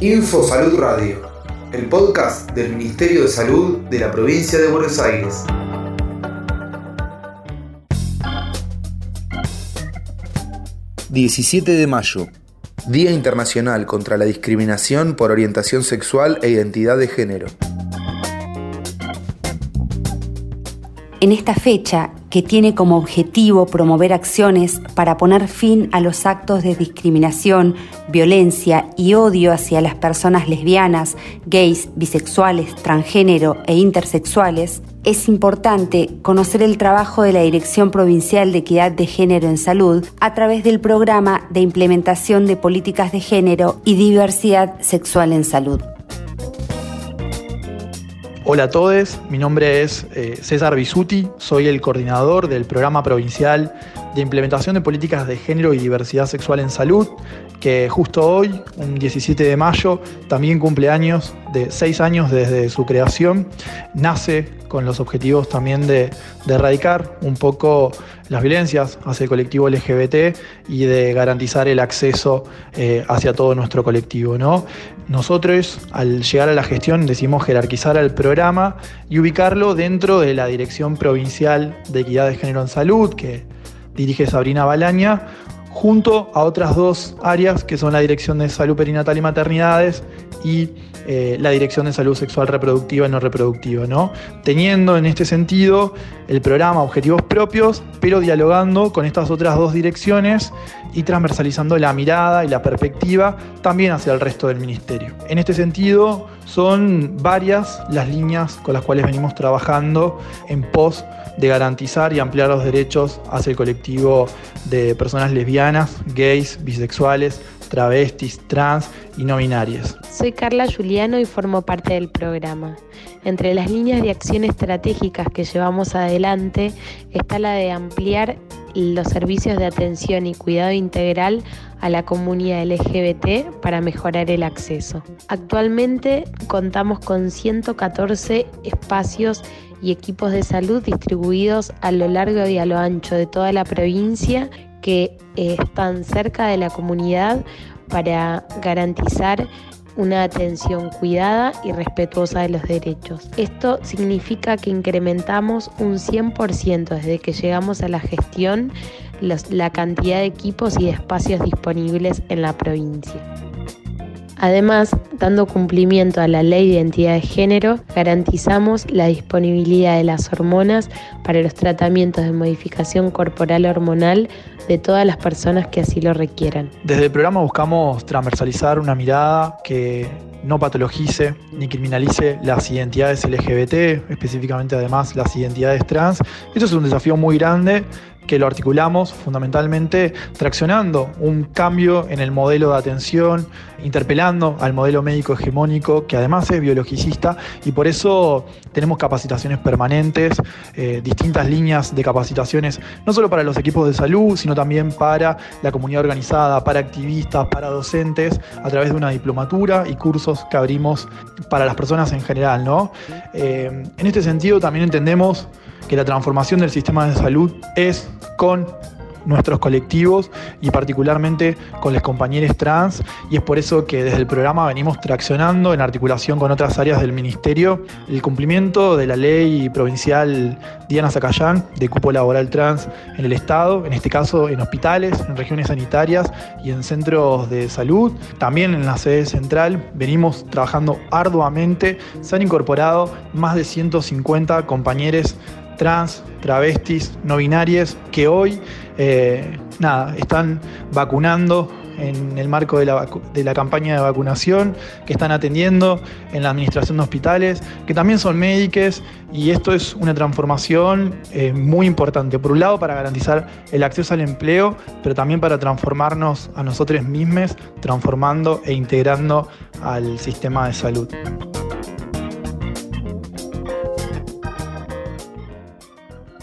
Info Salud Radio, el podcast del Ministerio de Salud de la provincia de Buenos Aires. ...17 de mayo... Día Internacional contra la Discriminación por Orientación Sexual e Identidad de Género. En esta fecha, que tiene como objetivo promover acciones para poner fin a los actos de discriminación, violencia y odio hacia las personas lesbianas, gays, bisexuales, transgénero e intersexuales, es importante conocer el trabajo de la Dirección Provincial de Equidad de Género en Salud a través del programa de implementación de políticas de género y diversidad sexual en salud. Hola a todos, mi nombre es eh, César Bisuti, soy el coordinador del programa provincial de implementación de políticas de género y diversidad sexual en salud, que justo hoy, un 17 de mayo, también cumple años, de seis años desde su creación, nace con los objetivos también de, erradicar un poco las violencias hacia el colectivo LGBT y de garantizar el acceso eh, hacia todo nuestro colectivo. ¿no? Nosotros, al llegar a la gestión, decidimos jerarquizar al programa y ubicarlo dentro de la Dirección Provincial de Equidad de Género en Salud, que dirige Sabrina Balaña, junto a otras dos áreas que son la Dirección de Salud Perinatal y Maternidades y eh, la Dirección de Salud Sexual Reproductiva y No Reproductiva, ¿no? Teniendo en este sentido el programa objetivos propios, pero dialogando con estas otras dos direcciones y transversalizando la mirada y la perspectiva también hacia el resto del ministerio. En este sentido, son varias las líneas con las cuales venimos trabajando en pos de garantizar y ampliar los derechos hacia el colectivo de personas lesbianas, gays, bisexuales, travestis, trans y no binarias. Soy Carla Juliano y formo parte del programa. Entre las líneas de acción estratégicas que llevamos adelante está la de ampliar los servicios de atención y cuidado integral a la comunidad LGBT para mejorar el acceso. Actualmente contamos con 114 espacios y equipos de salud distribuidos a lo largo y a lo ancho de toda la provincia que eh, están cerca de la comunidad para garantizar una atención cuidada y respetuosa de los derechos. Esto significa que incrementamos un 100% desde que llegamos a la gestión la cantidad de equipos y de espacios disponibles en la provincia. Además, dando cumplimiento a la ley de identidad de género, garantizamos la disponibilidad de las hormonas para los tratamientos de modificación corporal hormonal de todas las personas que así lo requieran. Desde el programa buscamos transversalizar una mirada que no patologice ni criminalice las identidades LGBT, específicamente además las identidades trans. Esto es un desafío muy grande que lo articulamos fundamentalmente traccionando un cambio en el modelo de atención, interpelando al modelo médico hegemónico, que además es biologicista, y por eso tenemos capacitaciones permanentes, eh, distintas líneas de capacitaciones, no solo para los equipos de salud, sino también para la comunidad organizada, para activistas, para docentes, a través de una diplomatura y cursos que abrimos para las personas en general. ¿no? Eh, en este sentido también entendemos que la transformación del sistema de salud es con nuestros colectivos y particularmente con los compañeros trans y es por eso que desde el programa venimos traccionando en articulación con otras áreas del ministerio el cumplimiento de la ley provincial Diana Zacayán de cupo laboral trans en el Estado, en este caso en hospitales, en regiones sanitarias y en centros de salud. También en la sede central venimos trabajando arduamente, se han incorporado más de 150 compañeros trans, travestis, no binarias, que hoy eh, nada, están vacunando en el marco de la, campaña de vacunación, que están atendiendo en la administración de hospitales, que también son médicos y esto es una transformación eh, muy importante. Por un lado, para garantizar el acceso al empleo, pero también para transformarnos a nosotros mismos, transformando e integrando al sistema de salud.